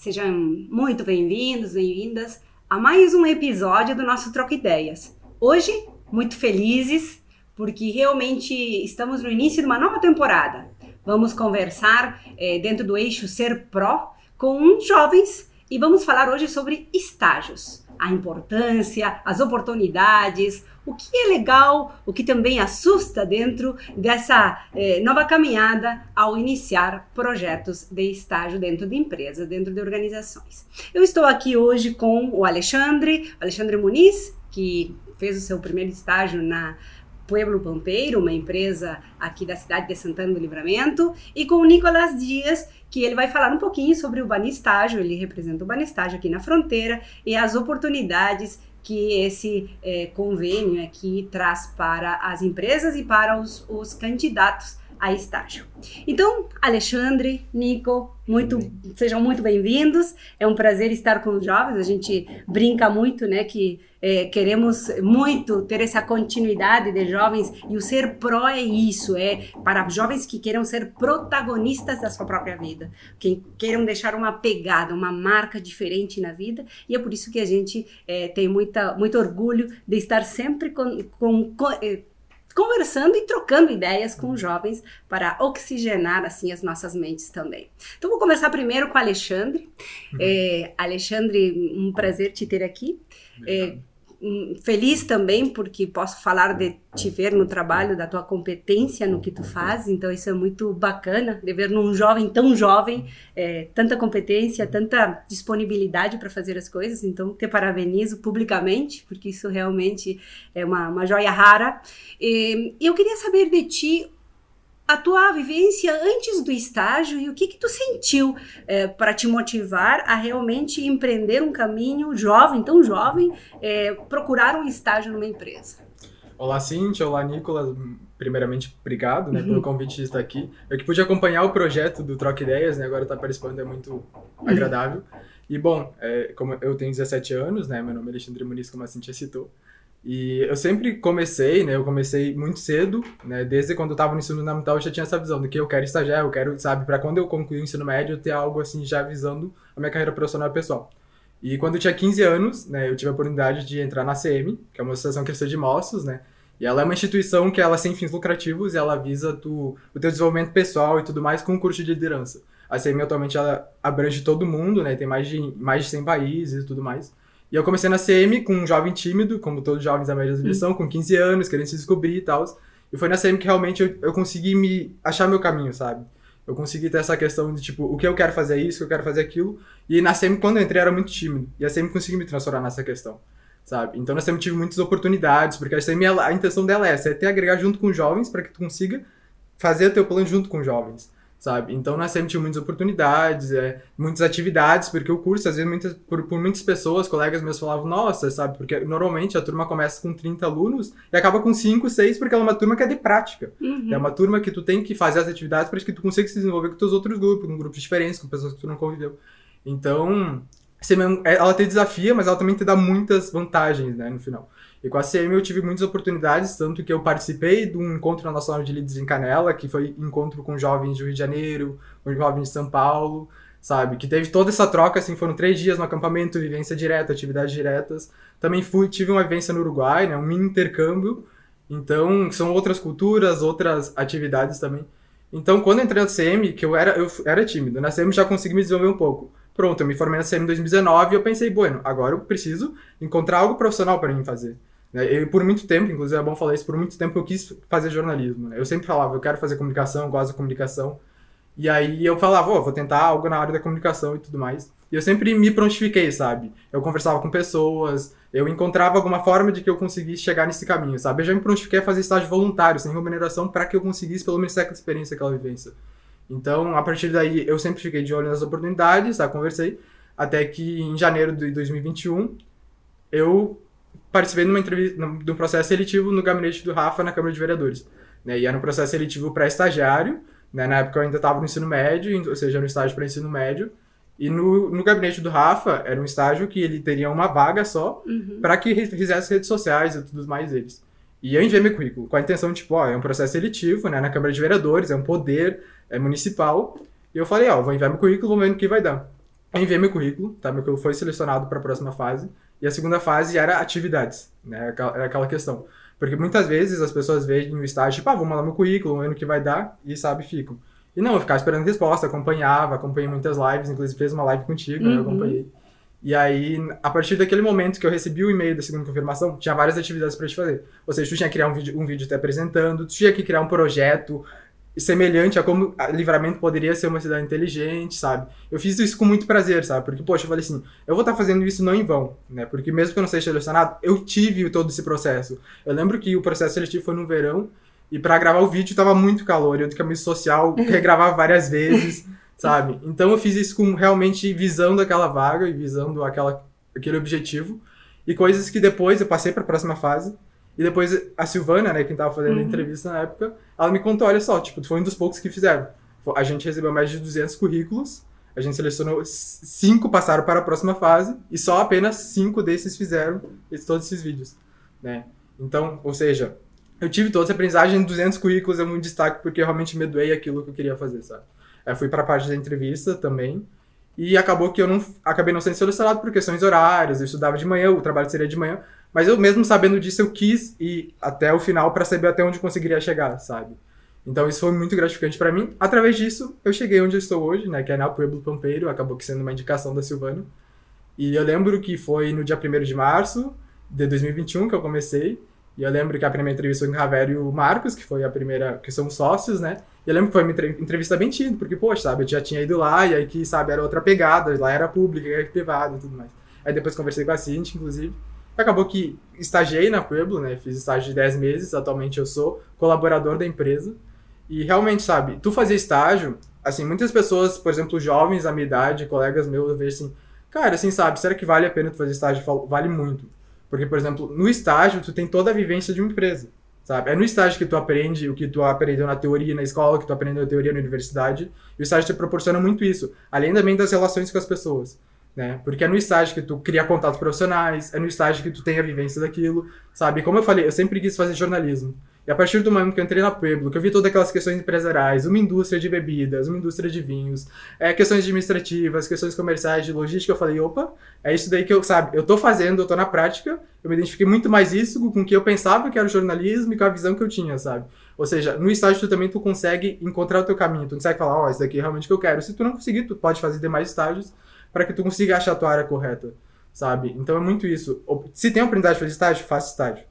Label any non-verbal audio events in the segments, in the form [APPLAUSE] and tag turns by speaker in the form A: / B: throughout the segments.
A: Sejam muito bem-vindos, bem-vindas a mais um episódio do nosso Troca Ideias. Hoje, muito felizes, porque realmente estamos no início de uma nova temporada. Vamos conversar é, dentro do eixo Ser Pró com jovens e vamos falar hoje sobre estágios a importância, as oportunidades, o que é legal, o que também assusta dentro dessa eh, nova caminhada ao iniciar projetos de estágio dentro de empresas, dentro de organizações. Eu estou aqui hoje com o Alexandre, Alexandre Muniz, que fez o seu primeiro estágio na Pueblo Pampeiro, uma empresa aqui da cidade de Santana do Livramento, e com o Nicolas Dias, que ele vai falar um pouquinho sobre o Banistágio, ele representa o Banistágio aqui na fronteira e as oportunidades que esse é, convênio aqui traz para as empresas e para os, os candidatos a estágio. Então, Alexandre, Nico, muito, sejam muito bem-vindos. É um prazer estar com os jovens. A gente brinca muito, né, que é, queremos muito ter essa continuidade de jovens e o ser pró é isso, é para jovens que queiram ser protagonistas da sua própria vida, que queiram deixar uma pegada, uma marca diferente na vida. E é por isso que a gente é, tem muita, muito orgulho de estar sempre com, com, com é, conversando e trocando ideias com jovens para oxigenar assim as nossas mentes também. Então vou começar primeiro com o Alexandre. Uhum. É, Alexandre, um prazer te ter aqui. É, feliz também porque posso falar de te ver no trabalho, da tua competência no que tu faz, então isso é muito bacana, de ver num jovem tão jovem, é, tanta competência, tanta disponibilidade para fazer as coisas, então te parabenizo publicamente, porque isso realmente é uma, uma joia rara. E eu queria saber de ti a tua vivência antes do estágio e o que que tu sentiu é, para te motivar a realmente empreender um caminho jovem, tão jovem, é, procurar um estágio numa empresa.
B: Olá, Cintia. Olá, Nicolas. Primeiramente, obrigado né, uhum. pelo convite de estar aqui. Eu que pude acompanhar o projeto do Troca Ideias, né, agora estar tá participando é muito uhum. agradável. E, bom, é, como eu tenho 17 anos, né, meu nome é Alexandre Muniz, como a Cintia citou, e eu sempre comecei, né? Eu comecei muito cedo, né? Desde quando eu estava no ensino fundamental, eu já tinha essa visão de que eu quero estagiar, eu quero, sabe, para quando eu concluir o ensino médio, ter algo assim já visando a minha carreira profissional e pessoal. E quando eu tinha 15 anos, né, eu tive a oportunidade de entrar na CM, que é uma associação cristã de moços, né? E ela é uma instituição que ela é sem fins lucrativos e ela visa tu, o teu desenvolvimento pessoal e tudo mais com um curso de liderança. A CM atualmente ela abrange todo mundo, né? Tem mais de mais de 100 países e tudo mais. E eu comecei na CM com um jovem tímido, como todos os jovens da média da direção, com 15 anos, querendo se descobrir e tal. E foi na CM que realmente eu, eu consegui me achar meu caminho, sabe? Eu consegui ter essa questão de, tipo, o que eu quero fazer é isso, o que eu quero fazer é aquilo. E na CM, quando eu entrei, eu era muito tímido. E a CM conseguiu me transformar nessa questão, sabe? Então na CM tive muitas oportunidades, porque a CM, a intenção dela é essa, é ter agregar junto com jovens para que tu consiga fazer o teu plano junto com jovens sabe? Então nós sempre tivemos muitas oportunidades, é, muitas atividades, porque o curso, às vezes, muitas, por, por muitas pessoas, colegas meus falavam, nossa, sabe? Porque normalmente a turma começa com 30 alunos e acaba com 5, 6, porque ela é uma turma que é de prática. Uhum. É uma turma que tu tem que fazer as atividades para que tu consiga se desenvolver com teus outros grupos, com grupos diferentes, com pessoas que tu não conviveu. Então, é, ela te desafia, mas ela também te dá muitas vantagens, né, no final. E com a CM eu tive muitas oportunidades, tanto que eu participei de um encontro nacional de líderes em Canela, que foi encontro com jovens do Rio de Janeiro, com jovens de São Paulo, sabe? Que teve toda essa troca, assim, foram três dias no acampamento, vivência direta, atividades diretas. Também fui, tive uma vivência no Uruguai, né, um mini intercâmbio. Então, são outras culturas, outras atividades também. Então, quando entrei na CM, que eu era, eu era tímido, na CM já consegui me desenvolver um pouco. Pronto, eu me formei na CM em 2019 e eu pensei, bueno, agora eu preciso encontrar algo profissional para mim fazer. Né? Eu, por muito tempo, inclusive é bom falar isso, por muito tempo eu quis fazer jornalismo. Né? Eu sempre falava, eu quero fazer comunicação, eu gosto da comunicação. E aí eu falava, oh, vou tentar algo na área da comunicação e tudo mais. E eu sempre me prontifiquei, sabe? Eu conversava com pessoas, eu encontrava alguma forma de que eu conseguisse chegar nesse caminho, sabe? Eu já me prontifiquei a fazer estágio voluntário, sem remuneração, para que eu conseguisse pelo menos aquela experiência, aquela vivência. Então, a partir daí, eu sempre fiquei de olho nas oportunidades, tá? Conversei, até que em janeiro de 2021, eu participei de uma entrevista, de um processo seletivo no gabinete do Rafa na Câmara de Vereadores. Né? E era um processo seletivo para estagiário, né? na época eu ainda estava no ensino médio, ou seja, no estágio para ensino médio. E no, no gabinete do Rafa era um estágio que ele teria uma vaga só uhum. para que fizesse redes sociais e tudo mais deles. E eu enviei meu currículo com a intenção tipo, ó, é um processo seletivo, né, na Câmara de Vereadores, é um poder é municipal. E eu falei, ó, vou enviar meu currículo, vamos ver no que vai dar. enviei meu currículo, tá? Meu currículo foi selecionado para a próxima fase. E a segunda fase era atividades, né? Era aquela questão. Porque muitas vezes as pessoas veem no estágio, tipo, ah, vou mandar meu currículo, vendo o que vai dar, e sabe, ficam. E não, eu ficava esperando resposta, acompanhava, acompanhei muitas lives, inclusive fez uma live contigo, uhum. né, eu uhum. acompanhei. E aí, a partir daquele momento que eu recebi o e-mail da segunda confirmação, tinha várias atividades para te fazer. Ou seja, tu tinha que criar um vídeo, um vídeo te apresentando, tu tinha que criar um projeto semelhante a como a Livramento poderia ser uma cidade inteligente, sabe? Eu fiz isso com muito prazer, sabe? Porque, poxa, eu falei assim, eu vou estar tá fazendo isso não em vão, né? Porque mesmo que eu não seja selecionado, eu tive todo esse processo. Eu lembro que o processo seletivo foi no verão, e para gravar o vídeo tava muito calor, eu de camisa social, [LAUGHS] regravava várias vezes, sabe? Então eu fiz isso com realmente visando aquela vaga e visando aquela, aquele objetivo. E coisas que depois eu passei para a próxima fase. E depois a Silvana, né, quem tava fazendo uhum. a entrevista na época, ela me contou, olha só, tipo, tu foi um dos poucos que fizeram. A gente recebeu mais de 200 currículos, a gente selecionou cinco passaram para a próxima fase e só apenas cinco desses fizeram todos esses vídeos, né? Então, ou seja, eu tive toda essa aprendizagem, 200 currículos é muito destaque porque eu realmente me doei aquilo que eu queria fazer, sabe? Eu fui para a parte da entrevista também e acabou que eu não acabei não sendo selecionado por questões horárias, eu estudava de manhã, o trabalho seria de manhã, mas eu mesmo sabendo disso eu quis ir até o final para saber até onde conseguiria chegar, sabe? Então isso foi muito gratificante para mim. Através disso, eu cheguei onde eu estou hoje, né, que é na Pueblo Pampeiro, acabou que sendo uma indicação da Silvana. E eu lembro que foi no dia 1 de março de 2021 que eu comecei. E eu lembro que a primeira entrevista foi com o Ravero e o Marcos, que foi a primeira, que somos sócios, né? E eu lembro que foi uma entrevista bem tida, porque, poxa, sabe, eu já tinha ido lá, e aí que, sabe, era outra pegada, lá era pública, era privada e tudo mais. Aí depois conversei com a Cintia, inclusive. Acabou que estagiei na Pueblo, né? Fiz estágio de 10 meses, atualmente eu sou colaborador da empresa. E realmente, sabe, tu fazer estágio, assim, muitas pessoas, por exemplo, jovens da minha idade, colegas meus, eu vejo assim, cara, assim, sabe, será que vale a pena tu fazer estágio? falo, vale muito. Porque, por exemplo, no estágio, tu tem toda a vivência de uma empresa, sabe? É no estágio que tu aprende o que tu aprendeu na teoria na escola, que tu aprendeu na teoria na universidade. E o estágio te proporciona muito isso, além também das relações com as pessoas. Né? Porque é no estágio que tu cria contatos profissionais, é no estágio que tu tem a vivência daquilo, sabe? Como eu falei, eu sempre quis fazer jornalismo. E a partir do momento que eu entrei na Pueblo, que eu vi todas aquelas questões empresariais, uma indústria de bebidas, uma indústria de vinhos, é, questões administrativas, questões comerciais, de logística, eu falei, opa, é isso daí que eu, sabe, eu tô fazendo, eu tô na prática, eu me identifiquei muito mais isso com o que eu pensava que era o jornalismo e com a visão que eu tinha, sabe? Ou seja, no estágio tu também tu consegue encontrar o teu caminho, tu consegue falar, ó, oh, isso daqui é realmente o que eu quero. Se tu não conseguir, tu pode fazer demais estágios para que tu consiga achar a tua área correta, sabe? Então é muito isso. Se tem a oportunidade de fazer estágio, faça estágio.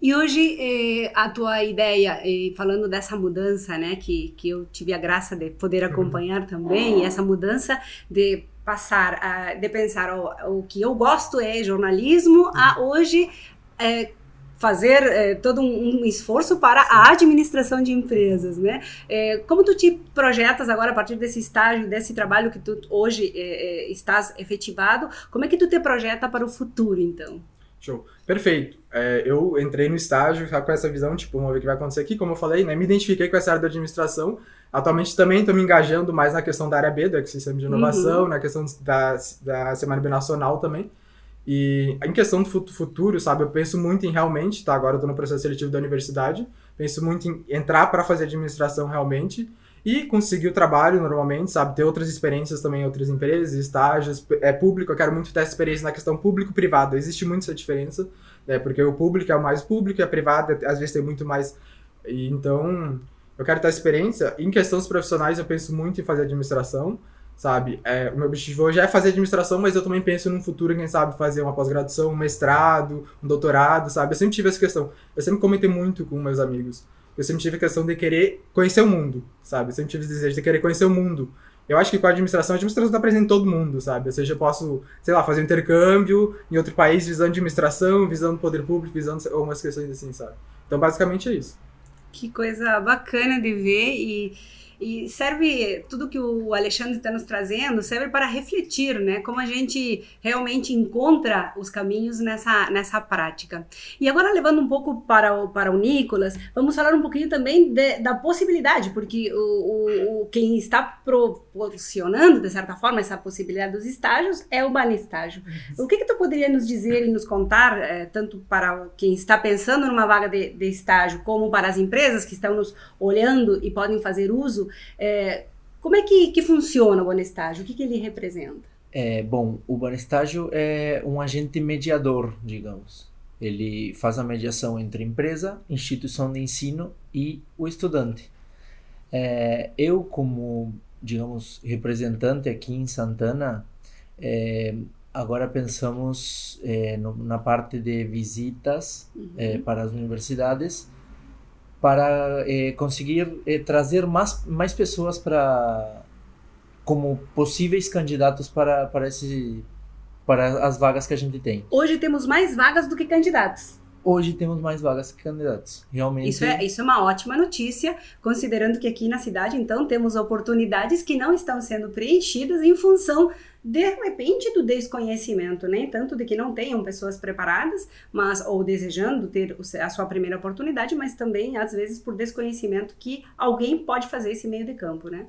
A: E hoje, eh, a tua ideia, eh, falando dessa mudança, né, que, que eu tive a graça de poder uhum. acompanhar uhum. também, essa mudança de passar, a, de pensar, o, o que eu gosto é jornalismo, uhum. a hoje é, fazer é, todo um, um, esforço para a administração de empresas, né? É, como tu te projetas agora a partir desse estágio, desse trabalho que tu hoje é, estás efetivado, como é que tu te projeta para o futuro, então?
B: Show. Perfeito. É, eu entrei no estágio com essa visão, tipo, vamos ver o que vai acontecer aqui. Como eu falei, né, me identifiquei com essa área da administração. Atualmente também estou me engajando mais na questão da área B, do ecossistema de inovação, uhum. na questão da, da Semana Binacional também. E em questão do futuro, sabe, eu penso muito em realmente, tá? Agora eu estou no processo seletivo da universidade, penso muito em entrar para fazer administração realmente e conseguir o trabalho normalmente, sabe? Ter outras experiências também outras empresas, estágios, é público, eu quero muito ter essa experiência na questão público-privado. Existe muito essa diferença, né? Porque o público é o mais público e a privada às vezes tem muito mais. Então, eu quero ter essa experiência. Em questões profissionais, eu penso muito em fazer administração, sabe? É, o meu objetivo hoje é fazer administração, mas eu também penso num futuro, quem sabe, fazer uma pós-graduação, um mestrado, um doutorado, sabe? Eu sempre tive essa questão. Eu sempre comentei muito com meus amigos eu sempre tive a questão de querer conhecer o mundo, sabe? Eu sempre tive o desejo de querer conhecer o mundo. Eu acho que com a administração, a administração está presente em todo mundo, sabe? Ou seja, eu posso, sei lá, fazer um intercâmbio em outro país visando administração, visando poder público, visando algumas questões assim, sabe? Então, basicamente é isso.
A: Que coisa bacana de ver e e serve, tudo que o Alexandre está nos trazendo, serve para refletir, né? Como a gente realmente encontra os caminhos nessa, nessa prática. E agora, levando um pouco para o, para o Nicolas, vamos falar um pouquinho também de, da possibilidade, porque o, o, quem está proporcionando, de certa forma, essa possibilidade dos estágios é o Banestágio. O que, que tu poderia nos dizer e nos contar, é, tanto para quem está pensando numa vaga de, de estágio, como para as empresas que estão nos olhando e podem fazer uso é, como é que, que funciona o Bonestágio? O que, que ele representa?
C: É, bom, o Banestágio é um agente mediador, digamos. Ele faz a mediação entre empresa, instituição de ensino e o estudante. É, eu, como, digamos, representante aqui em Santana, é, agora pensamos é, no, na parte de visitas uhum. É, para as universidades para é, conseguir é, trazer mais, mais pessoas para como possíveis candidatos para, para, esse, para as vagas que a gente tem.
A: Hoje temos mais vagas do que candidatos.
C: Hoje temos mais vagas que candidatos. Realmente.
A: Isso é, isso é uma ótima notícia, considerando que aqui na cidade, então, temos oportunidades que não estão sendo preenchidas em função, de repente, do desconhecimento, né? tanto de que não tenham pessoas preparadas, mas ou desejando ter a sua primeira oportunidade, mas também, às vezes, por desconhecimento que alguém pode fazer esse meio de campo, né?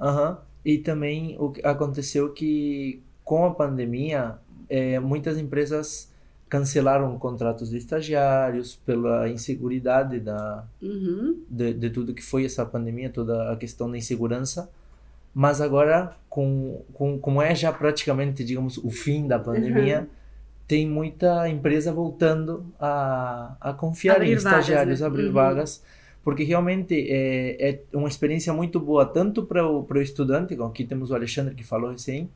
C: Aham. Uhum. E também o que aconteceu que com a pandemia, é, muitas empresas cancelaram contratos de estagiários pela inseguridade da, uhum. de, de, tudo que foi essa pandemia, toda a questão da insegurança. Mas agora, com, com, como é já praticamente, digamos, o fim da pandemia, uhum. tem muita empresa voltando a, a confiar abrir em estagiários, vagas, né? abrir uhum. vagas porque realmente é, é uma experiência muito boa, tanto para o, para o estudante, como aqui temos o Alexandre que falou recém,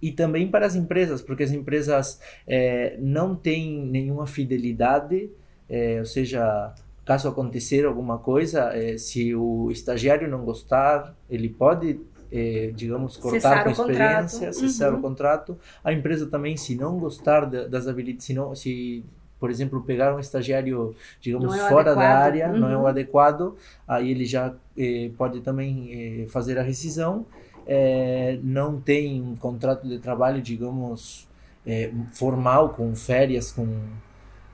C: e também para as empresas, porque as empresas é, não têm nenhuma fidelidade, é, ou seja, caso acontecer alguma coisa, é, se o estagiário não gostar, ele pode, é, digamos, cortar cessar com a experiência, cessar uhum. o contrato. A empresa também, se não gostar das habilidades, se, não, se por exemplo, pegar um estagiário, digamos, é fora adequado. da área, uhum. não é o uhum. adequado, aí ele já eh, pode também eh, fazer a rescisão. Eh, não tem um contrato de trabalho, digamos, eh, formal, com férias, com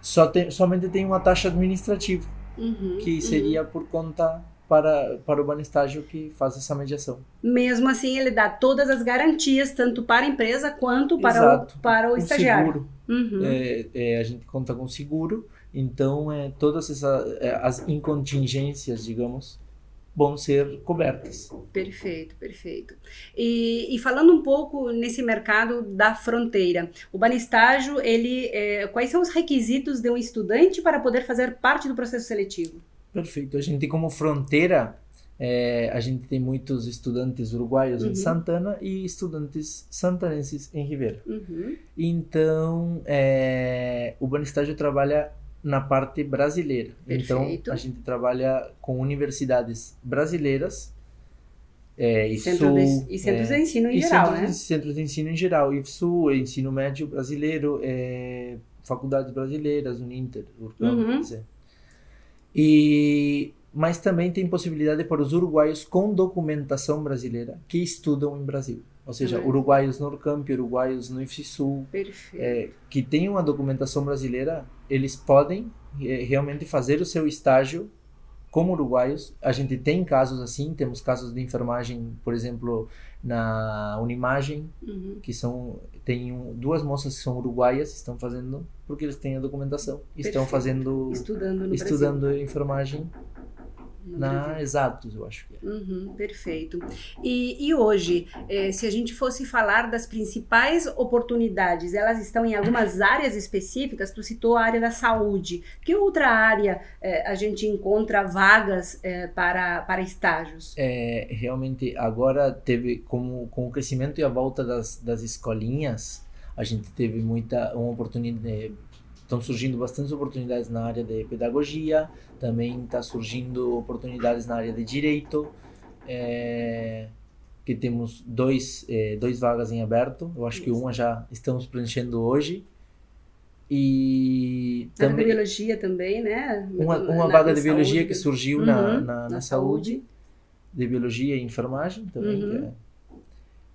C: só tem, somente tem uma taxa administrativa, uhum, que seria uhum. por conta para, para o banestágio que faz essa mediação.
A: Mesmo assim, ele dá todas as garantias, tanto para a empresa quanto para Exato. o, para o, o estagiário.
C: Seguro. Uhum. É, é, a gente conta com seguro, então é, todas essas é, as incontingências, digamos, vão ser cobertas.
A: Perfeito, perfeito. E, e, falando um pouco nesse mercado da fronteira, o banestágio, ele, é, quais são os requisitos de um estudante para poder fazer parte do processo seletivo?
C: Perfeito. A gente, como fronteira, é, a gente tem muitos estudantes uruguaios uhum. em Santana e estudantes santanenses em Ribeira. Uhum. Então, é, o Banestágio trabalha na parte brasileira. Então, Perfeito. Então, a gente trabalha com universidades brasileiras é, e
A: Centro de, e centros é, de ensino em geral,
C: centros,
A: né?
C: Centros de ensino em geral, IFSU, ensino médio brasileiro, é, faculdades brasileiras, Uninter, Urcão, uhum. dizer. E mas também tem possibilidade para os uruguaios com documentação brasileira que estudam em Brasil. Ou seja, uhum. uruguaios no Urcamp, uruguaios no IFSU, é, que têm uma documentação brasileira, eles podem é, realmente fazer o seu estágio como uruguaios. A gente tem casos assim, temos casos de enfermagem, por exemplo, na Unimagem, uhum. que são tem um, duas moças que são uruguaias, estão fazendo porque eles têm a documentação, Perfeito. estão fazendo
A: estudando,
C: estudando enfermagem na Exatos, eu acho que é.
A: Uhum, perfeito. E, e hoje, eh, se a gente fosse falar das principais oportunidades, elas estão em algumas [COUGHS] áreas específicas? Tu citou a área da saúde. Que outra área eh, a gente encontra vagas eh, para, para estágios?
C: É, realmente, agora teve, com, com o crescimento e a volta das, das escolinhas, a gente teve muita uma oportunidade estão surgindo bastantes oportunidades na área de pedagogia, também está surgindo oportunidades na área de direito, é, que temos dois, é, dois vagas em aberto, eu acho que uma já estamos preenchendo hoje. E
A: também, de biologia também, né?
C: Uma, uma na, vaga na de biologia que surgiu uhum, na, na, na, na saúde, saúde, de biologia e enfermagem também, uhum. é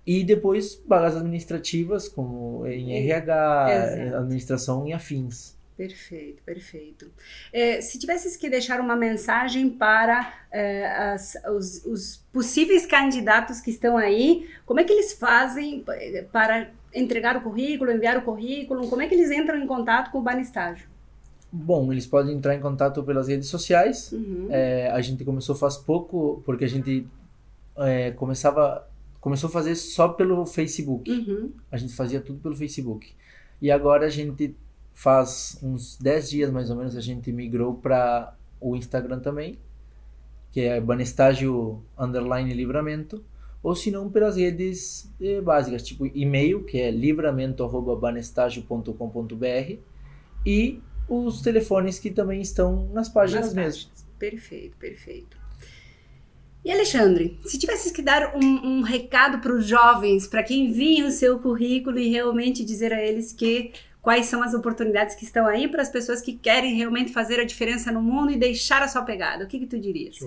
C: e depois vagas administrativas, como em RH, Exato. administração e afins.
A: Perfeito, perfeito. É, se tivesses que deixar uma mensagem para é, as, os, os, possíveis candidatos que estão aí, como é que eles fazem para entregar o currículo, enviar o currículo? Como é que eles entram em contato com o Banestágio?
C: Bom, eles podem entrar em contato pelas redes sociais. Uhum. É, a gente começou faz pouco, porque a gente é, começava começou a fazer só pelo Facebook.
A: Uhum.
C: A gente fazia tudo pelo Facebook. E agora a gente faz uns 10 dias mais ou menos a gente migrou para o Instagram também, que é Banestágio underline livramento, ou se não pelas redes eh, básicas, tipo e-mail, que é livramento@banestágio.com.br e os telefones que também estão nas páginas
A: Nas
C: mesmo.
A: páginas. Perfeito, perfeito. E Alexandre, se tivesse que dar um, um recado para os jovens, para quem envia o seu currículo e realmente dizer a eles que quais são as oportunidades que estão aí para as pessoas que querem realmente fazer a diferença no mundo e deixar a sua pegada, o que, que tu dirias?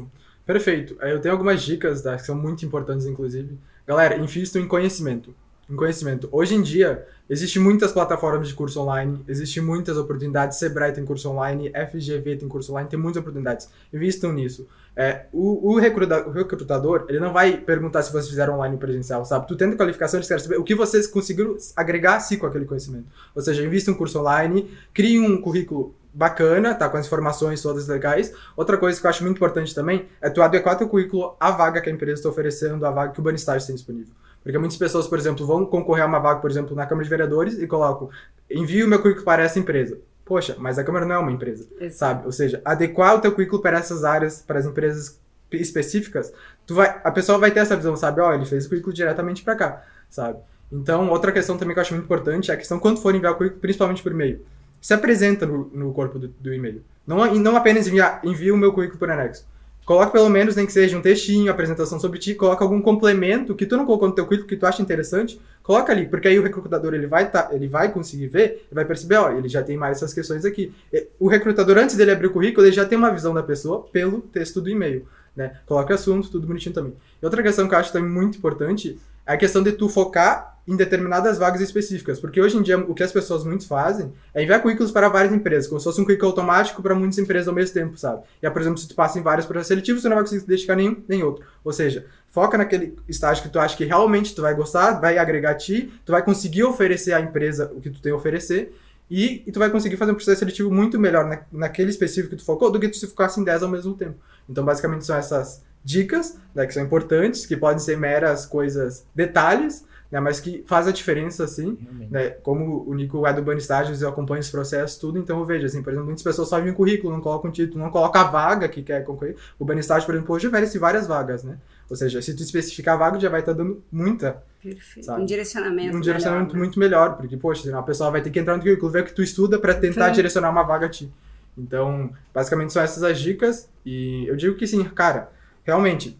B: Perfeito. Aí Eu tenho algumas dicas tá, que são muito importantes, inclusive. Galera, invistam em conhecimento. Em conhecimento. Hoje em dia, existem muitas plataformas de curso online, existem muitas oportunidades. Sebrae tem curso online, FGV tem curso online, tem muitas oportunidades. Invistam nisso. É, o, o, recruta- o recrutador, ele não vai perguntar se vocês fizeram online ou presencial, sabe? Tu tendo qualificação, eles querem saber o que vocês conseguiram agregar a si com aquele conhecimento. Ou seja, invista um curso online, crie um currículo bacana, tá? Com as informações todas legais. Outra coisa que eu acho muito importante também é tu adequar teu currículo à vaga que a empresa está oferecendo, à vaga que o Banistage tem disponível. Porque muitas pessoas, por exemplo, vão concorrer a uma vaga, por exemplo, na Câmara de Vereadores e colocam envio o meu currículo para essa empresa. Poxa, mas a Câmara não é uma empresa sabe? Ou seja, adequar o teu currículo para essas áreas, para as empresas específicas, tu vai, a pessoa vai ter essa visão, sabe? Ó, ele fez o currículo diretamente para cá, sabe? Então, outra questão também que eu acho muito importante é a questão quando for enviar o currículo, principalmente por e-mail. Se apresenta no, no corpo do, do e-mail. Não, e não apenas enviar, envia o meu currículo por anexo. Coloca pelo menos, nem que seja um textinho, apresentação sobre ti, coloca algum complemento que tu não colocou no teu currículo que tu acha interessante, coloca ali, porque aí o recrutador ele vai, tá, ele vai conseguir ver e vai perceber, ó, ele já tem mais essas questões aqui. O recrutador, antes dele abrir o currículo, ele já tem uma visão da pessoa pelo texto do e-mail, né? Coloca assunto, tudo bonitinho também. E outra questão que eu acho também muito importante é a questão de tu focar em determinadas vagas específicas, porque hoje em dia o que as pessoas muito fazem é enviar currículos para várias empresas, como se fosse um currículo automático para muitas empresas ao mesmo tempo, sabe? E por exemplo, se tu passa em vários processos seletivos, tu não vai conseguir dedicar nenhum nem outro. Ou seja, foca naquele estágio que tu acha que realmente tu vai gostar, vai agregar a ti, tu vai conseguir oferecer à empresa o que tu tem a oferecer, e, e tu vai conseguir fazer um processo seletivo muito melhor na, naquele específico que tu focou do que tu se em 10 ao mesmo tempo. Então, basicamente, são essas dicas né, que são importantes, que podem ser meras coisas, detalhes, né, mas que faz a diferença, assim, né, como o Nico é do Ban Estágios, eu acompanho esse processo, tudo, então eu vejo, assim, por exemplo, muitas pessoas só enviam currículo, não colocam título, não colocam a vaga que quer concorrer. O Ban Estágio, por exemplo, hoje oferece várias vagas, né? Ou seja, se tu especificar a vaga, já vai estar dando muita,
A: Perfeito.
B: Sabe?
A: Um direcionamento.
B: um direcionamento
A: melhor, né?
B: muito melhor, porque, poxa, senão a pessoa vai ter que entrar no currículo, ver o que tu estuda para tentar
A: Sim.
B: direcionar uma vaga a ti. Então, basicamente são essas as dicas, e eu digo que sim, cara, realmente,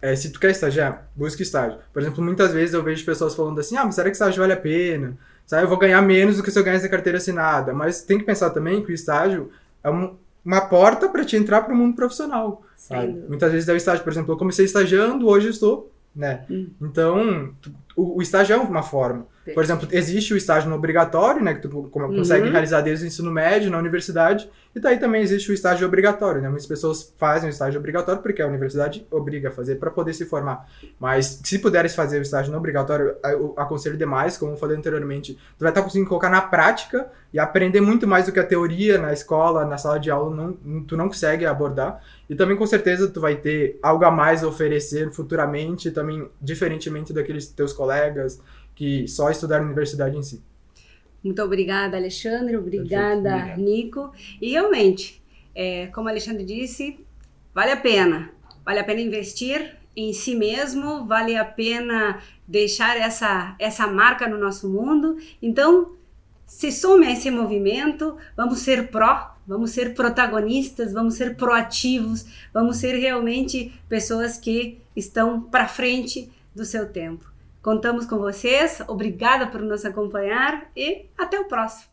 B: é, se tu quer estagiar, busca estágio. Por exemplo, muitas vezes eu vejo pessoas falando assim, ah, mas será que estágio vale a pena? Sabe, eu vou ganhar menos do que se eu ganhasse a carteira assinada. Mas tem que pensar também que o estágio é um- uma porta para te entrar para o mundo profissional. Muitas vezes é o estágio, por exemplo, eu comecei estagiando, hoje estou, né?
A: Hum.
B: Então, o, o estágio é uma forma. Por exemplo, existe o estágio no obrigatório, né, que tu
A: Uhum.
B: consegue realizar desde o ensino médio na universidade, e daí também existe o estágio obrigatório, né? Muitas pessoas fazem o estágio obrigatório porque a universidade obriga a fazer para poder se formar. Mas se puderes fazer o estágio não obrigatório, eu aconselho demais, como eu falei anteriormente, tu vai estar conseguindo colocar na prática e aprender muito mais do que a teoria na escola, na sala de aula, não, tu não consegue abordar. E também com certeza tu vai ter algo a mais a oferecer futuramente, também diferentemente daqueles teus colegas que só estudaram na universidade em si.
A: Muito obrigada, Alexandre. Obrigada. Nico. E realmente, é, como o Alexandre disse, vale a pena. Vale a pena investir em si mesmo, vale a pena deixar essa, essa marca no nosso mundo. Então, se some a esse movimento, vamos ser pró, vamos ser protagonistas, vamos ser proativos, vamos ser realmente pessoas que estão para frente do seu tempo. Contamos com vocês, obrigada por nos acompanhar e até o próximo!